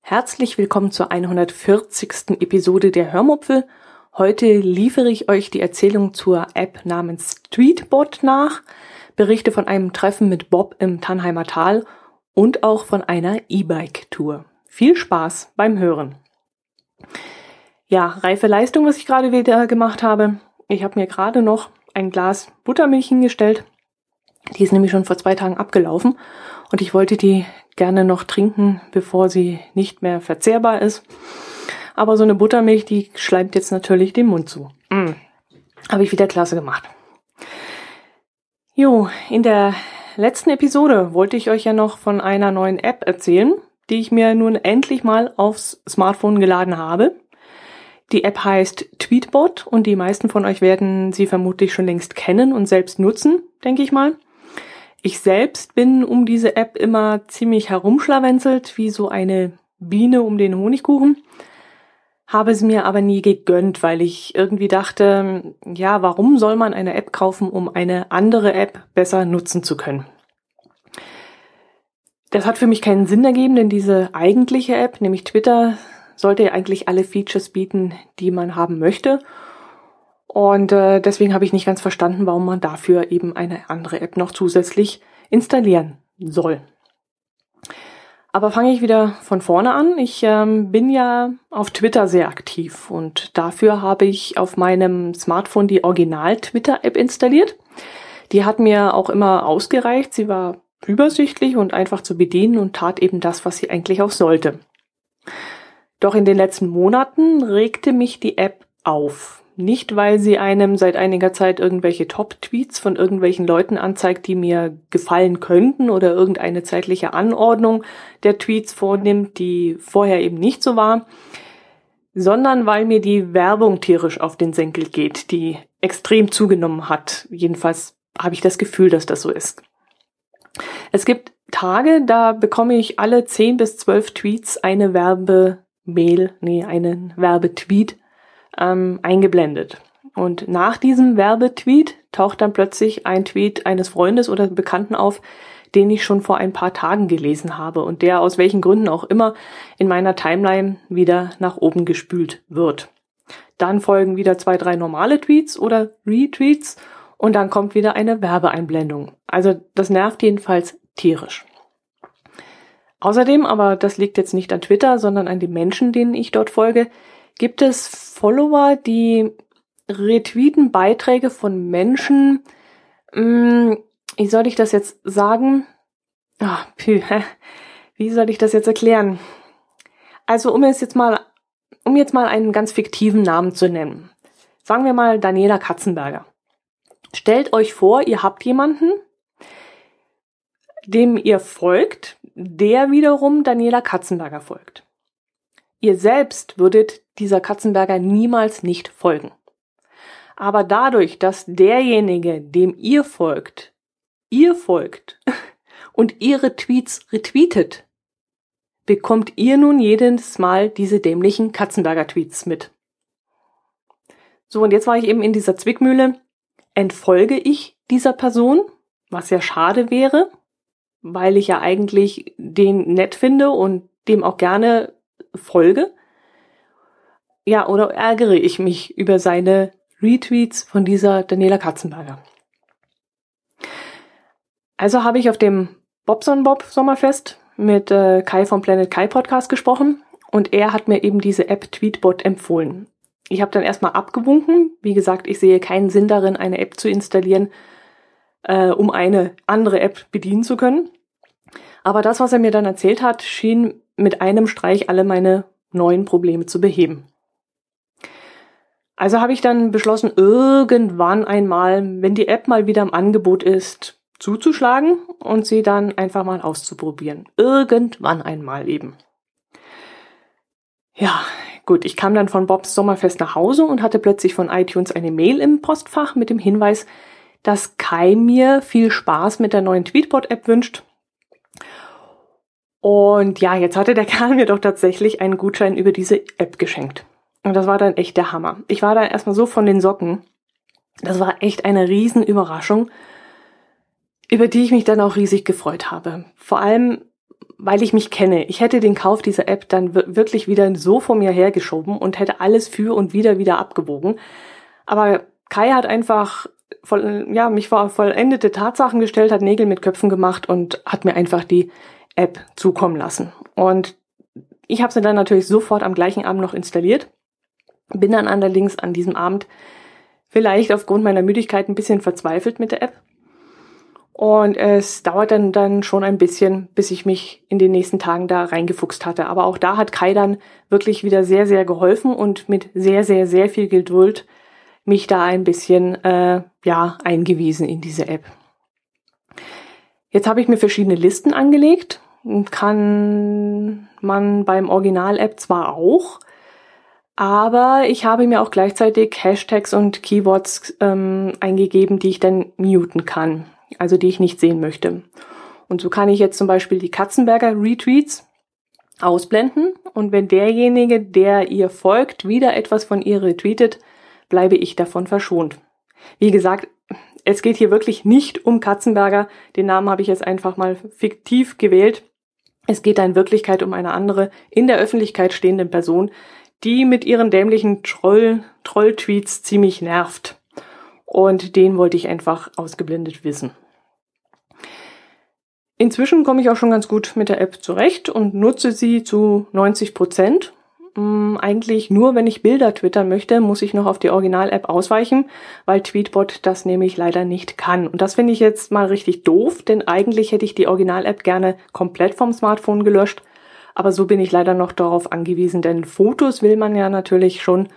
Herzlich willkommen zur 140. Episode der Hörmupfel. Heute liefere ich euch die Erzählung zur App namens Tweetbot nach, berichte von einem Treffen mit Bob im Tannheimer Tal und auch von einer E-Bike-Tour. Viel Spaß beim Hören. Ja, reife Leistung, was ich gerade wieder gemacht habe. Ich habe mir gerade noch ein Glas Buttermilch hingestellt. Die ist nämlich schon vor zwei Tagen abgelaufen und ich wollte die gerne noch trinken, bevor sie nicht mehr verzehrbar ist. Aber so eine Buttermilch, die schleimt jetzt natürlich den Mund zu. Mm. Habe ich wieder klasse gemacht. Jo, in der letzten Episode wollte ich euch ja noch von einer neuen App erzählen, die ich mir nun endlich mal aufs Smartphone geladen habe. Die App heißt Tweetbot und die meisten von euch werden sie vermutlich schon längst kennen und selbst nutzen, denke ich mal. Ich selbst bin um diese App immer ziemlich herumschlawenzelt, wie so eine Biene um den Honigkuchen, habe sie mir aber nie gegönnt, weil ich irgendwie dachte, ja, warum soll man eine App kaufen, um eine andere App besser nutzen zu können? Das hat für mich keinen Sinn ergeben, denn diese eigentliche App, nämlich Twitter, sollte eigentlich alle Features bieten, die man haben möchte. Und äh, deswegen habe ich nicht ganz verstanden, warum man dafür eben eine andere App noch zusätzlich installieren soll. Aber fange ich wieder von vorne an. Ich ähm, bin ja auf Twitter sehr aktiv und dafür habe ich auf meinem Smartphone die Original-Twitter-App installiert. Die hat mir auch immer ausgereicht. Sie war übersichtlich und einfach zu bedienen und tat eben das, was sie eigentlich auch sollte. Doch in den letzten Monaten regte mich die App auf. Nicht, weil sie einem seit einiger Zeit irgendwelche Top-Tweets von irgendwelchen Leuten anzeigt, die mir gefallen könnten oder irgendeine zeitliche Anordnung der Tweets vornimmt, die vorher eben nicht so war, sondern weil mir die Werbung tierisch auf den Senkel geht, die extrem zugenommen hat. Jedenfalls habe ich das Gefühl, dass das so ist. Es gibt Tage, da bekomme ich alle 10 bis 12 Tweets eine Werbemail, nee, einen Werbetweet ähm, eingeblendet. Und nach diesem Werbetweet taucht dann plötzlich ein Tweet eines Freundes oder Bekannten auf, den ich schon vor ein paar Tagen gelesen habe und der aus welchen Gründen auch immer in meiner Timeline wieder nach oben gespült wird. Dann folgen wieder zwei, drei normale Tweets oder Retweets und dann kommt wieder eine Werbeeinblendung. Also das nervt jedenfalls tierisch. Außerdem, aber das liegt jetzt nicht an Twitter, sondern an den Menschen, denen ich dort folge, Gibt es Follower, die retweeten Beiträge von Menschen, mh, hm, wie soll ich das jetzt sagen? Ach, pü, wie soll ich das jetzt erklären? Also um es jetzt mal, um jetzt mal einen ganz fiktiven Namen zu nennen. Sagen wir mal Daniela Katzenberger. Stellt euch vor, ihr habt jemanden, dem ihr folgt, der wiederum Daniela Katzenberger folgt. Ihr selbst würdet dieser Katzenberger niemals nicht folgen. Aber dadurch, dass derjenige, dem ihr folgt, ihr folgt und ihre Tweets retweetet, bekommt ihr nun jedes Mal diese dämlichen Katzenberger Tweets mit. So, und jetzt war ich eben in dieser Zwickmühle. Entfolge ich dieser Person, was ja schade wäre, weil ich ja eigentlich den nett finde und dem auch gerne folge? Ja, oder ärgere ich mich über seine Retweets von dieser Daniela Katzenberger? Also habe ich auf dem Bobson Bob Sommerfest mit äh, Kai vom Planet Kai Podcast gesprochen und er hat mir eben diese App Tweetbot empfohlen. Ich habe dann erstmal abgewunken. Wie gesagt, ich sehe keinen Sinn darin, eine App zu installieren, äh, um eine andere App bedienen zu können. Aber das, was er mir dann erzählt hat, schien mit einem Streich alle meine neuen Probleme zu beheben. Also habe ich dann beschlossen, irgendwann einmal, wenn die App mal wieder im Angebot ist, zuzuschlagen und sie dann einfach mal auszuprobieren. Irgendwann einmal eben. Ja, gut, ich kam dann von Bobs Sommerfest nach Hause und hatte plötzlich von iTunes eine Mail im Postfach mit dem Hinweis, dass Kai mir viel Spaß mit der neuen Tweetbot-App wünscht und ja, jetzt hatte der Kerl mir doch tatsächlich einen Gutschein über diese App geschenkt. Und das war dann echt der Hammer. Ich war dann erstmal so von den Socken. Das war echt eine Riesenüberraschung, über die ich mich dann auch riesig gefreut habe. Vor allem, weil ich mich kenne. Ich hätte den Kauf dieser App dann wirklich wieder so vor mir hergeschoben und hätte alles für und wieder wieder abgewogen. Aber Kai hat einfach voll, ja, mich vor vollendete Tatsachen gestellt, hat Nägel mit Köpfen gemacht und hat mir einfach die App zukommen lassen. Und ich habe sie dann natürlich sofort am gleichen Abend noch installiert, bin dann allerdings an diesem Abend vielleicht aufgrund meiner Müdigkeit ein bisschen verzweifelt mit der App. Und es dauert dann, dann schon ein bisschen, bis ich mich in den nächsten Tagen da reingefuchst hatte. Aber auch da hat Kai dann wirklich wieder sehr, sehr geholfen und mit sehr, sehr, sehr viel Geduld mich da ein bisschen äh, ja eingewiesen in diese App. Jetzt habe ich mir verschiedene Listen angelegt. Kann man beim Original-App zwar auch, aber ich habe mir auch gleichzeitig Hashtags und Keywords ähm, eingegeben, die ich dann muten kann, also die ich nicht sehen möchte. Und so kann ich jetzt zum Beispiel die Katzenberger Retweets ausblenden und wenn derjenige, der ihr folgt, wieder etwas von ihr retweetet, bleibe ich davon verschont. Wie gesagt, es geht hier wirklich nicht um Katzenberger. Den Namen habe ich jetzt einfach mal fiktiv gewählt. Es geht da in Wirklichkeit um eine andere, in der Öffentlichkeit stehende Person, die mit ihren dämlichen Troll, Troll-Tweets ziemlich nervt. Und den wollte ich einfach ausgeblendet wissen. Inzwischen komme ich auch schon ganz gut mit der App zurecht und nutze sie zu 90 Prozent eigentlich nur, wenn ich Bilder twittern möchte, muss ich noch auf die Original-App ausweichen, weil Tweetbot das nämlich leider nicht kann. Und das finde ich jetzt mal richtig doof, denn eigentlich hätte ich die Original-App gerne komplett vom Smartphone gelöscht. Aber so bin ich leider noch darauf angewiesen, denn Fotos will man ja natürlich schon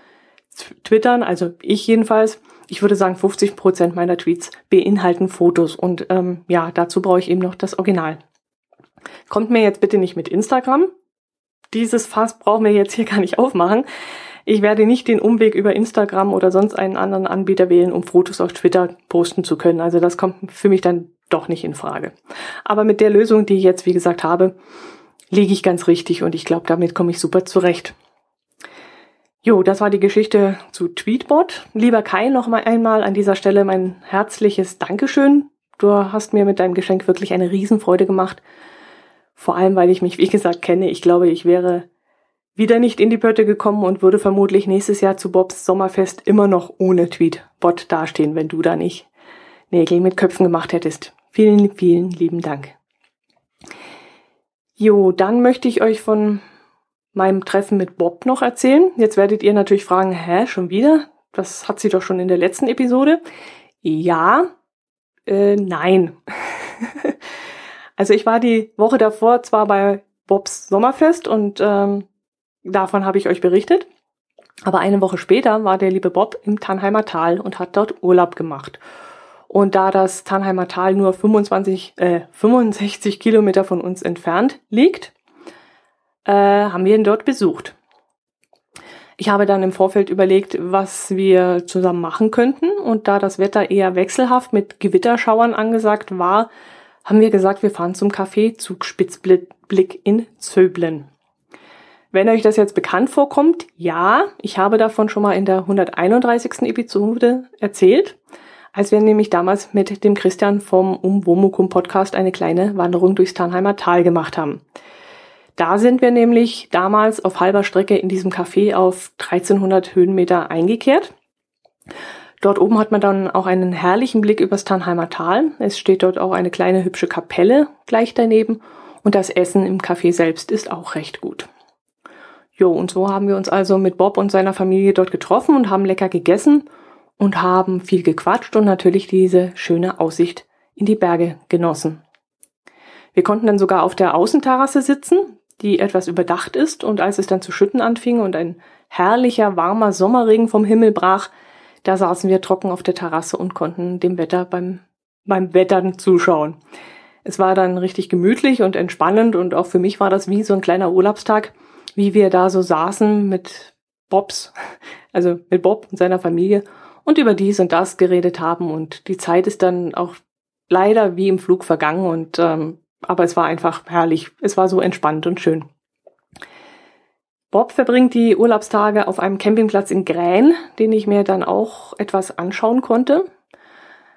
twittern, also ich jedenfalls. Ich würde sagen, 50 Prozent meiner Tweets beinhalten Fotos und ähm, ja, dazu brauche ich eben noch das Original. Kommt mir jetzt bitte nicht mit Instagram, dieses Fass brauchen wir jetzt hier gar nicht aufmachen. Ich werde nicht den Umweg über Instagram oder sonst einen anderen Anbieter wählen, um Fotos auf Twitter posten zu können. Also das kommt für mich dann doch nicht in Frage. Aber mit der Lösung, die ich jetzt, wie gesagt, habe, liege ich ganz richtig und ich glaube, damit komme ich super zurecht. Jo, das war die Geschichte zu Tweetbot. Lieber Kai, noch mal einmal an dieser Stelle mein herzliches Dankeschön. Du hast mir mit deinem Geschenk wirklich eine Riesenfreude gemacht. Vor allem, weil ich mich, wie gesagt, kenne. Ich glaube, ich wäre wieder nicht in die Pötte gekommen und würde vermutlich nächstes Jahr zu Bobs Sommerfest immer noch ohne Tweetbot dastehen, wenn du da nicht Nägel mit Köpfen gemacht hättest. Vielen, vielen lieben Dank. Jo, dann möchte ich euch von meinem Treffen mit Bob noch erzählen. Jetzt werdet ihr natürlich fragen, hä, schon wieder? Das hat sie doch schon in der letzten Episode. Ja, äh, nein. Also ich war die Woche davor zwar bei Bobs Sommerfest und ähm, davon habe ich euch berichtet. Aber eine Woche später war der liebe Bob im Tannheimer Tal und hat dort Urlaub gemacht. Und da das Tannheimer Tal nur 25, äh, 65 Kilometer von uns entfernt liegt, äh, haben wir ihn dort besucht. Ich habe dann im Vorfeld überlegt, was wir zusammen machen könnten. Und da das Wetter eher wechselhaft mit Gewitterschauern angesagt war, haben wir gesagt, wir fahren zum Café Zugspitzblick in Zöblen. Wenn euch das jetzt bekannt vorkommt, ja, ich habe davon schon mal in der 131. Episode erzählt, als wir nämlich damals mit dem Christian vom Umwomukum Podcast eine kleine Wanderung durchs Tannheimer Tal gemacht haben. Da sind wir nämlich damals auf halber Strecke in diesem Café auf 1300 Höhenmeter eingekehrt Dort oben hat man dann auch einen herrlichen Blick übers Tannheimer Tal. Es steht dort auch eine kleine hübsche Kapelle gleich daneben und das Essen im Café selbst ist auch recht gut. Jo, und so haben wir uns also mit Bob und seiner Familie dort getroffen und haben lecker gegessen und haben viel gequatscht und natürlich diese schöne Aussicht in die Berge genossen. Wir konnten dann sogar auf der Außenterrasse sitzen, die etwas überdacht ist, und als es dann zu schütten anfing und ein herrlicher, warmer Sommerregen vom Himmel brach, da saßen wir trocken auf der Terrasse und konnten dem Wetter beim, beim Wettern zuschauen. Es war dann richtig gemütlich und entspannend und auch für mich war das wie so ein kleiner Urlaubstag, wie wir da so saßen mit Bobs, also mit Bob und seiner Familie und über dies und das geredet haben und die Zeit ist dann auch leider wie im Flug vergangen und ähm, aber es war einfach herrlich. Es war so entspannt und schön. Bob verbringt die Urlaubstage auf einem Campingplatz in Grän, den ich mir dann auch etwas anschauen konnte.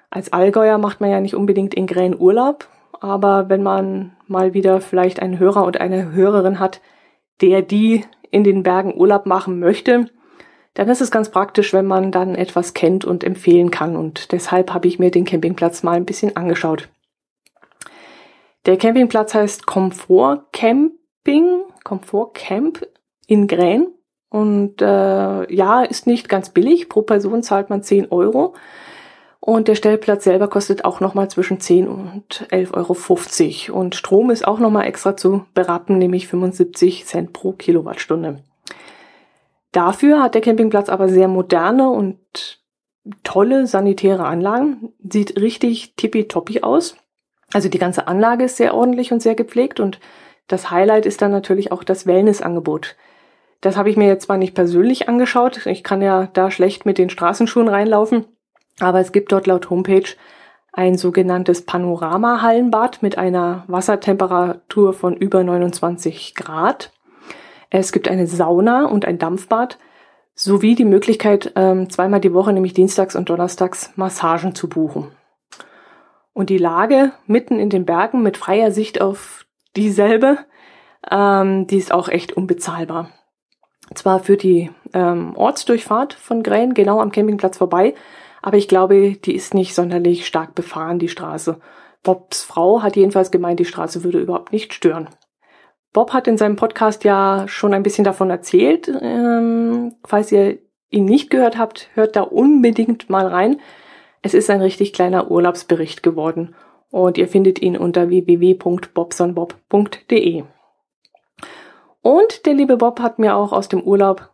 Als Allgäuer macht man ja nicht unbedingt in Grän Urlaub, aber wenn man mal wieder vielleicht einen Hörer und eine Hörerin hat, der die in den Bergen Urlaub machen möchte, dann ist es ganz praktisch, wenn man dann etwas kennt und empfehlen kann. Und deshalb habe ich mir den Campingplatz mal ein bisschen angeschaut. Der Campingplatz heißt Komfort Camping, Komfort Camp in Grän. Und äh, ja, ist nicht ganz billig. Pro Person zahlt man 10 Euro. Und der Stellplatz selber kostet auch nochmal zwischen 10 und 11,50 Euro. Und Strom ist auch nochmal extra zu berappen, nämlich 75 Cent pro Kilowattstunde. Dafür hat der Campingplatz aber sehr moderne und tolle sanitäre Anlagen. Sieht richtig tippitoppi aus. Also die ganze Anlage ist sehr ordentlich und sehr gepflegt und das Highlight ist dann natürlich auch das Wellnessangebot. Das habe ich mir jetzt zwar nicht persönlich angeschaut, ich kann ja da schlecht mit den Straßenschuhen reinlaufen, aber es gibt dort laut Homepage ein sogenanntes Panorama-Hallenbad mit einer Wassertemperatur von über 29 Grad. Es gibt eine Sauna und ein Dampfbad sowie die Möglichkeit, ähm, zweimal die Woche, nämlich dienstags und donnerstags, Massagen zu buchen. Und die Lage mitten in den Bergen mit freier Sicht auf dieselbe, ähm, die ist auch echt unbezahlbar. Zwar für die ähm, Ortsdurchfahrt von Gräen genau am Campingplatz vorbei, aber ich glaube, die ist nicht sonderlich stark befahren, die Straße. Bobs Frau hat jedenfalls gemeint, die Straße würde überhaupt nicht stören. Bob hat in seinem Podcast ja schon ein bisschen davon erzählt. Ähm, falls ihr ihn nicht gehört habt, hört da unbedingt mal rein. Es ist ein richtig kleiner Urlaubsbericht geworden und ihr findet ihn unter www.bobsonbob.de. Und der liebe Bob hat mir auch aus dem Urlaub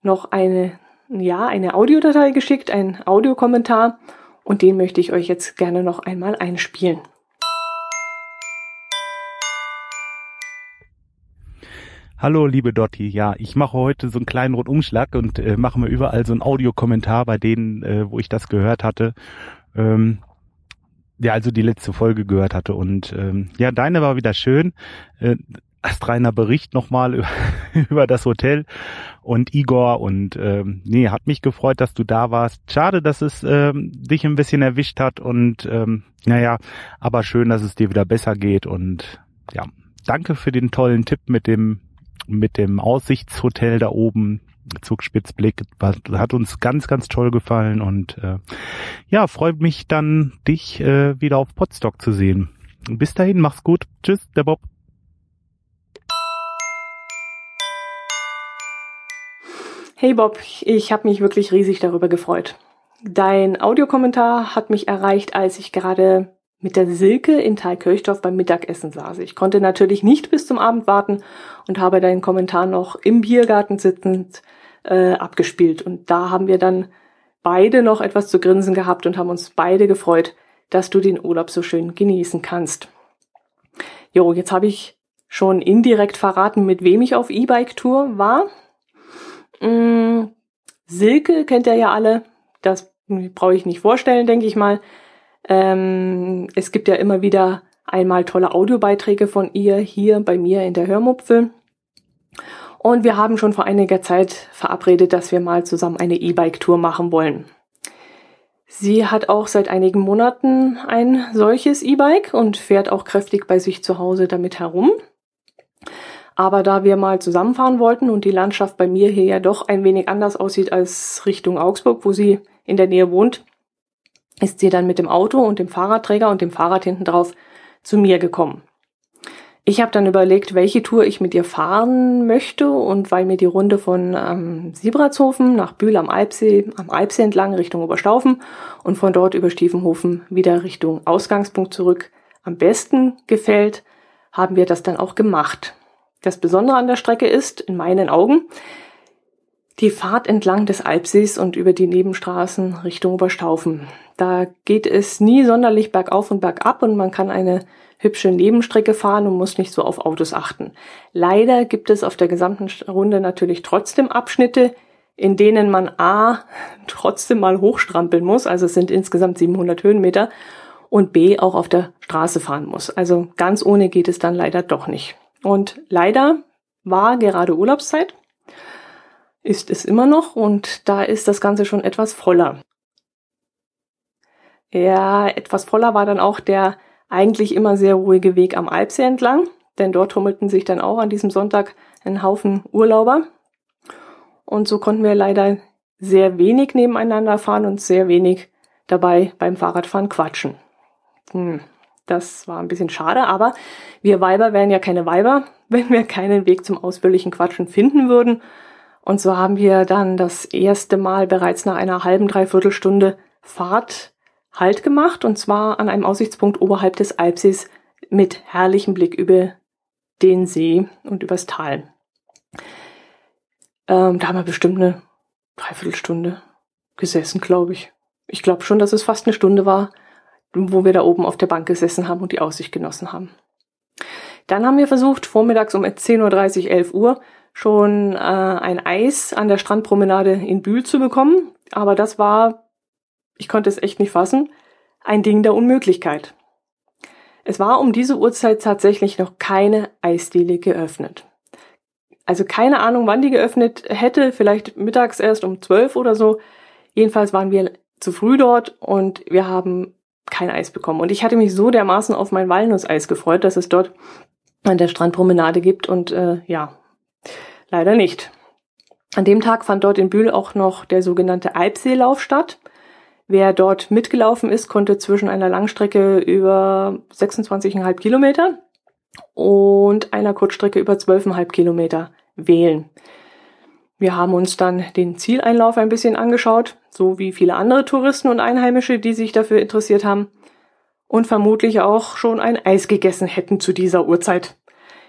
noch eine, ja, eine Audiodatei geschickt, ein Audiokommentar und den möchte ich euch jetzt gerne noch einmal einspielen. Hallo, liebe Dotti. Ja, ich mache heute so einen kleinen Rundumschlag und äh, mache mir überall so einen Audiokommentar bei denen, äh, wo ich das gehört hatte. Ähm, ja, also die letzte Folge gehört hatte. Und ähm, ja, deine war wieder schön. Äh, astreiner Bericht nochmal über, das Hotel und Igor und ähm, nee, hat mich gefreut, dass du da warst. Schade, dass es ähm, dich ein bisschen erwischt hat und ähm, naja, aber schön, dass es dir wieder besser geht und ja, danke für den tollen Tipp mit dem mit dem Aussichtshotel da oben, Zugspitzblick, hat uns ganz, ganz toll gefallen und äh, ja, freut mich dann, dich äh, wieder auf Podstock zu sehen. Bis dahin, mach's gut. Tschüss, der Bob. Hey Bob, ich habe mich wirklich riesig darüber gefreut. Dein Audiokommentar hat mich erreicht, als ich gerade mit der Silke in Thalkirchdorf beim Mittagessen saß. Ich konnte natürlich nicht bis zum Abend warten und habe deinen Kommentar noch im Biergarten sitzend äh, abgespielt. Und da haben wir dann beide noch etwas zu grinsen gehabt und haben uns beide gefreut, dass du den Urlaub so schön genießen kannst. Jo, jetzt habe ich schon indirekt verraten, mit wem ich auf E-Bike-Tour war. Hm, Silke kennt ihr ja alle. Das brauche ich nicht vorstellen, denke ich mal. Ähm, es gibt ja immer wieder einmal tolle Audiobeiträge von ihr hier bei mir in der Hörmupfel. Und wir haben schon vor einiger Zeit verabredet, dass wir mal zusammen eine E-Bike-Tour machen wollen. Sie hat auch seit einigen Monaten ein solches E-Bike und fährt auch kräftig bei sich zu Hause damit herum. Aber da wir mal zusammenfahren wollten und die Landschaft bei mir hier ja doch ein wenig anders aussieht als Richtung Augsburg, wo sie in der Nähe wohnt, ist sie dann mit dem Auto und dem Fahrradträger und dem Fahrrad hinten drauf zu mir gekommen. Ich habe dann überlegt, welche Tour ich mit ihr fahren möchte und weil mir die Runde von ähm, Siebratshofen nach Bühl am Alpsee, am Alpsee entlang Richtung Oberstaufen und von dort über Stiefenhofen wieder Richtung Ausgangspunkt zurück am besten gefällt, haben wir das dann auch gemacht. Das Besondere an der Strecke ist, in meinen Augen, die Fahrt entlang des Alpsees und über die Nebenstraßen Richtung Oberstaufen. Da geht es nie sonderlich bergauf und bergab und man kann eine hübsche Nebenstrecke fahren und muss nicht so auf Autos achten. Leider gibt es auf der gesamten Runde natürlich trotzdem Abschnitte, in denen man A trotzdem mal hochstrampeln muss, also es sind insgesamt 700 Höhenmeter, und B auch auf der Straße fahren muss. Also ganz ohne geht es dann leider doch nicht. Und leider war gerade Urlaubszeit Ist es immer noch und da ist das Ganze schon etwas voller. Ja, etwas voller war dann auch der eigentlich immer sehr ruhige Weg am Alpsee entlang, denn dort tummelten sich dann auch an diesem Sonntag ein Haufen Urlauber. Und so konnten wir leider sehr wenig nebeneinander fahren und sehr wenig dabei beim Fahrradfahren quatschen. Hm, das war ein bisschen schade, aber wir Weiber wären ja keine Weiber, wenn wir keinen Weg zum ausführlichen Quatschen finden würden. Und so haben wir dann das erste Mal bereits nach einer halben, dreiviertel Stunde Fahrt Halt gemacht, und zwar an einem Aussichtspunkt oberhalb des Alpsees mit herrlichem Blick über den See und übers Tal. Ähm, da haben wir bestimmt eine Dreiviertelstunde gesessen, glaube ich. Ich glaube schon, dass es fast eine Stunde war, wo wir da oben auf der Bank gesessen haben und die Aussicht genossen haben. Dann haben wir versucht, vormittags um 10.30 Uhr, 11 Uhr schon äh, ein Eis an der Strandpromenade in Bühl zu bekommen. Aber das war, ich konnte es echt nicht fassen, ein Ding der Unmöglichkeit. Es war um diese Uhrzeit tatsächlich noch keine Eisdiele geöffnet. Also keine Ahnung, wann die geöffnet hätte, vielleicht mittags erst um 12 oder so. Jedenfalls waren wir zu früh dort und wir haben kein Eis bekommen. Und ich hatte mich so dermaßen auf mein Walnusseis gefreut, dass es dort an der Strandpromenade gibt und äh, ja, leider nicht. An dem Tag fand dort in Bühl auch noch der sogenannte Alpseelauf statt. Wer dort mitgelaufen ist, konnte zwischen einer Langstrecke über 26,5 Kilometer und einer Kurzstrecke über 12,5 Kilometer wählen. Wir haben uns dann den Zieleinlauf ein bisschen angeschaut, so wie viele andere Touristen und Einheimische, die sich dafür interessiert haben und vermutlich auch schon ein Eis gegessen hätten zu dieser Uhrzeit.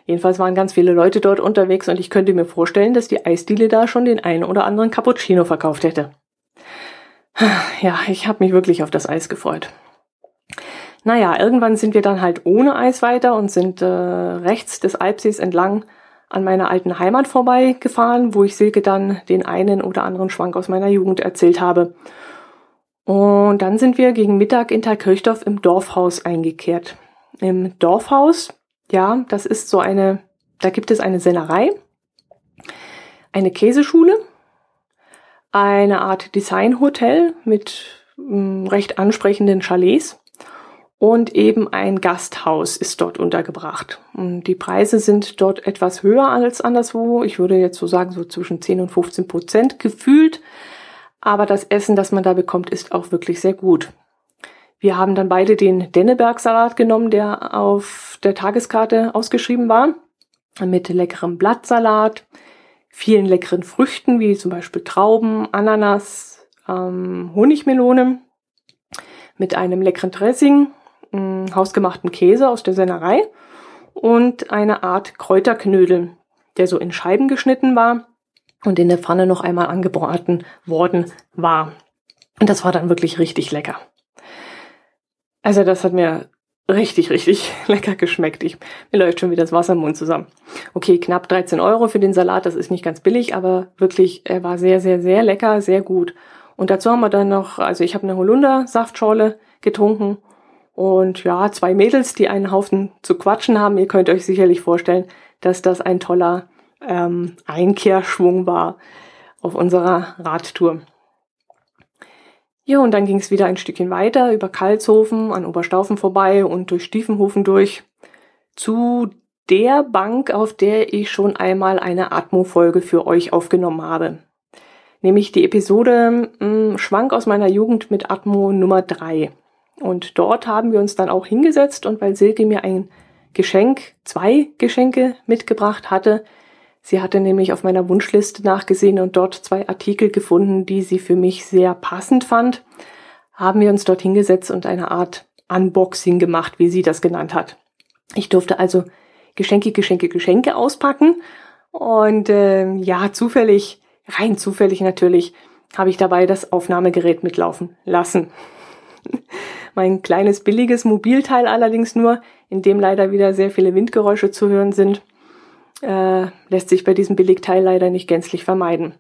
Jedenfalls waren ganz viele Leute dort unterwegs und ich könnte mir vorstellen, dass die Eisdiele da schon den einen oder anderen Cappuccino verkauft hätte. Ja, ich habe mich wirklich auf das Eis gefreut. Naja, irgendwann sind wir dann halt ohne Eis weiter und sind äh, rechts des Alpsees entlang an meiner alten Heimat vorbeigefahren, wo ich Silke dann den einen oder anderen Schwank aus meiner Jugend erzählt habe. Und dann sind wir gegen Mittag in Thalkirchdorf im Dorfhaus eingekehrt. Im Dorfhaus, ja, das ist so eine, da gibt es eine Sennerei, eine Käseschule, eine Art Designhotel mit hm, recht ansprechenden Chalets und eben ein Gasthaus ist dort untergebracht. Und die Preise sind dort etwas höher als anderswo. Ich würde jetzt so sagen, so zwischen 10 und 15 Prozent gefühlt. Aber das Essen, das man da bekommt, ist auch wirklich sehr gut. Wir haben dann beide den Denneberg-Salat genommen, der auf der Tageskarte ausgeschrieben war. Mit leckerem Blattsalat, vielen leckeren Früchten, wie zum Beispiel Trauben, Ananas, ähm, Honigmelone, mit einem leckeren Dressing hausgemachten Käse aus der Sennerei und eine Art Kräuterknödel, der so in Scheiben geschnitten war und in der Pfanne noch einmal angebraten worden war. Und das war dann wirklich richtig lecker. Also das hat mir richtig, richtig lecker geschmeckt. Ich, mir läuft schon wieder das Wasser im Mund zusammen. Okay, knapp 13 Euro für den Salat, das ist nicht ganz billig, aber wirklich, er war sehr, sehr, sehr lecker, sehr gut. Und dazu haben wir dann noch, also ich habe eine Holunder-Saftschorle getrunken und ja, zwei Mädels, die einen Haufen zu quatschen haben. Ihr könnt euch sicherlich vorstellen, dass das ein toller ähm, Einkehrschwung war auf unserer Radtour. Ja, und dann ging es wieder ein Stückchen weiter über Kalshofen an Oberstaufen vorbei und durch Stiefenhofen durch zu der Bank, auf der ich schon einmal eine Atmo-Folge für euch aufgenommen habe. Nämlich die Episode mh, hm, Schwank aus meiner Jugend mit Atmo Nummer drei. Und dort haben wir uns dann auch hingesetzt und weil Silke mir ein Geschenk, zwei Geschenke mitgebracht hatte, sie hatte nämlich auf meiner Wunschliste nachgesehen und dort zwei Artikel gefunden, die sie für mich sehr passend fand, haben wir uns dort hingesetzt und eine Art Unboxing gemacht, wie sie das genannt hat. Ich durfte also Geschenke, Geschenke, Geschenke auspacken und äh, ja, zufällig, rein zufällig natürlich, habe ich dabei das Aufnahmegerät mitlaufen lassen. Mein kleines billiges Mobilteil allerdings nur, in dem leider wieder sehr viele Windgeräusche zu hören sind, äh, lässt sich bei diesem Billigteil leider nicht gänzlich vermeiden.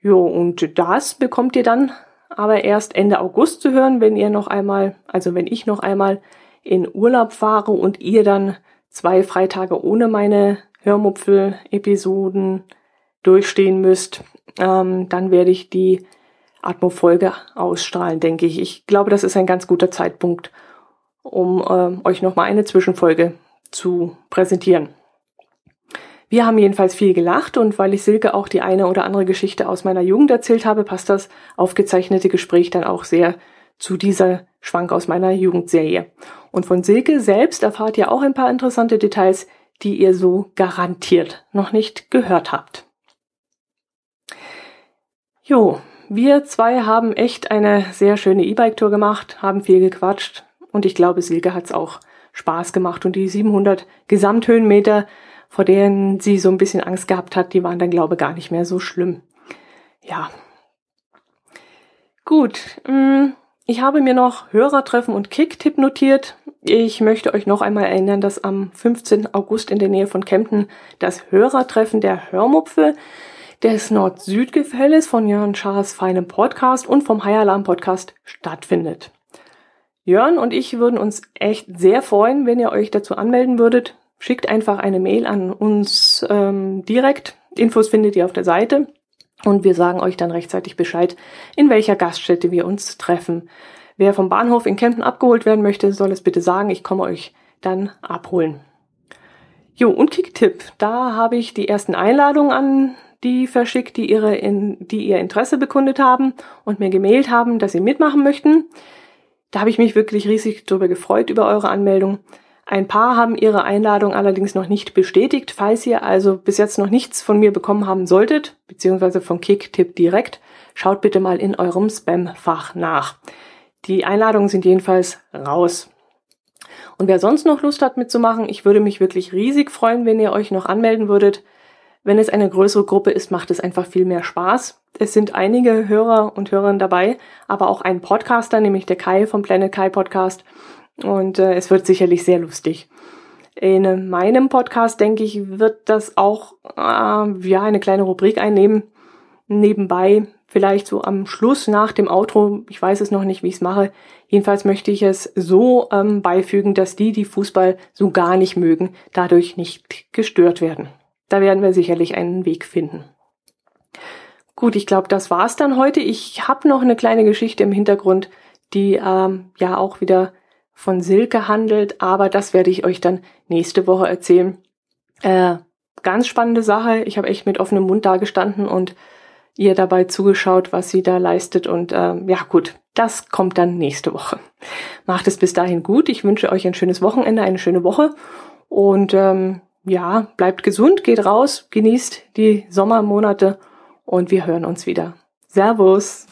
Jo, und das bekommt ihr dann aber erst Ende August zu hören, wenn ihr noch einmal, also wenn ich noch einmal in Urlaub fahre und ihr dann zwei Freitage ohne meine Hörmupfel-Episoden durchstehen müsst, ähm, dann werde ich die Atmo-Folge ausstrahlen, denke ich. Ich glaube, das ist ein ganz guter Zeitpunkt, um äh, euch nochmal eine Zwischenfolge zu präsentieren. Wir haben jedenfalls viel gelacht und weil ich Silke auch die eine oder andere Geschichte aus meiner Jugend erzählt habe, passt das aufgezeichnete Gespräch dann auch sehr zu dieser Schwank aus meiner Jugendserie. Und von Silke selbst erfahrt ihr auch ein paar interessante Details, die ihr so garantiert noch nicht gehört habt. Jo, wir zwei haben echt eine sehr schöne E-Bike-Tour gemacht, haben viel gequatscht und ich glaube, Silke hat's auch Spaß gemacht und die 700 Gesamthöhenmeter vor denen sie so ein bisschen Angst gehabt hat, die waren dann, glaube gar nicht mehr so schlimm. Ja. Gut. Mm, ich habe mir noch Hörertreffen und Kicktipp notiert. Ich möchte euch noch einmal erinnern, dass am 15. August in der Nähe von Kempten das Hörertreffen der Hörmupfe des Nord-Süd-Gefälles von Jörn Schaas feinem Podcast und vom High Alarm Podcast stattfindet. Jörn und ich würden uns echt sehr freuen, wenn ihr euch dazu anmelden würdet. Schickt einfach eine Mail an uns ähm, direkt. Infos findet ihr auf der Seite. Und wir sagen euch dann rechtzeitig Bescheid, in welcher Gaststätte wir uns treffen. Wer vom Bahnhof in Kempten abgeholt werden möchte, soll es bitte sagen. Ich komme euch dann abholen. Jo, und Kicktipp. Da habe ich die ersten Einladungen an die verschickt, die ihre in, die ihr Interesse bekundet haben und mir gemailt haben, dass sie mitmachen möchten. Da habe ich mich wirklich riesig darüber gefreut über eure Anmeldung. Ein paar haben ihre Einladung allerdings noch nicht bestätigt. Falls ihr also bis jetzt noch nichts von mir bekommen haben solltet, beziehungsweise von Kicktipp direkt, schaut bitte mal in eurem Spam-Fach nach. Die Einladungen sind jedenfalls raus. Und wer sonst noch Lust hat mitzumachen, ich würde mich wirklich riesig freuen, wenn ihr euch noch anmelden würdet. Wenn es eine größere Gruppe ist, macht es einfach viel mehr Spaß. Es sind einige Hörer und Hörerinnen dabei, aber auch ein Podcaster, nämlich der Kai vom Planet Kai Podcast. Und äh, es wird sicherlich sehr lustig. In meinem Podcast, denke ich, wird das auch äh, ja eine kleine Rubrik einnehmen. Nebenbei, vielleicht so am Schluss nach dem Outro. Ich weiß es noch nicht, wie ich es mache. Jedenfalls möchte ich es so ähm, beifügen, dass die, die Fußball so gar nicht mögen, dadurch nicht gestört werden. Da werden wir sicherlich einen Weg finden. Gut, ich glaube, das war's dann heute. Ich habe noch eine kleine Geschichte im Hintergrund, die ähm, ja auch wieder von Silke handelt, aber das werde ich euch dann nächste Woche erzählen. Äh, ganz spannende Sache. Ich habe echt mit offenem Mund dagestanden und ihr dabei zugeschaut, was sie da leistet. Und äh, ja gut, das kommt dann nächste Woche. Macht es bis dahin gut. Ich wünsche euch ein schönes Wochenende, eine schöne Woche. Und ähm, ja, bleibt gesund, geht raus, genießt die Sommermonate und wir hören uns wieder. Servus!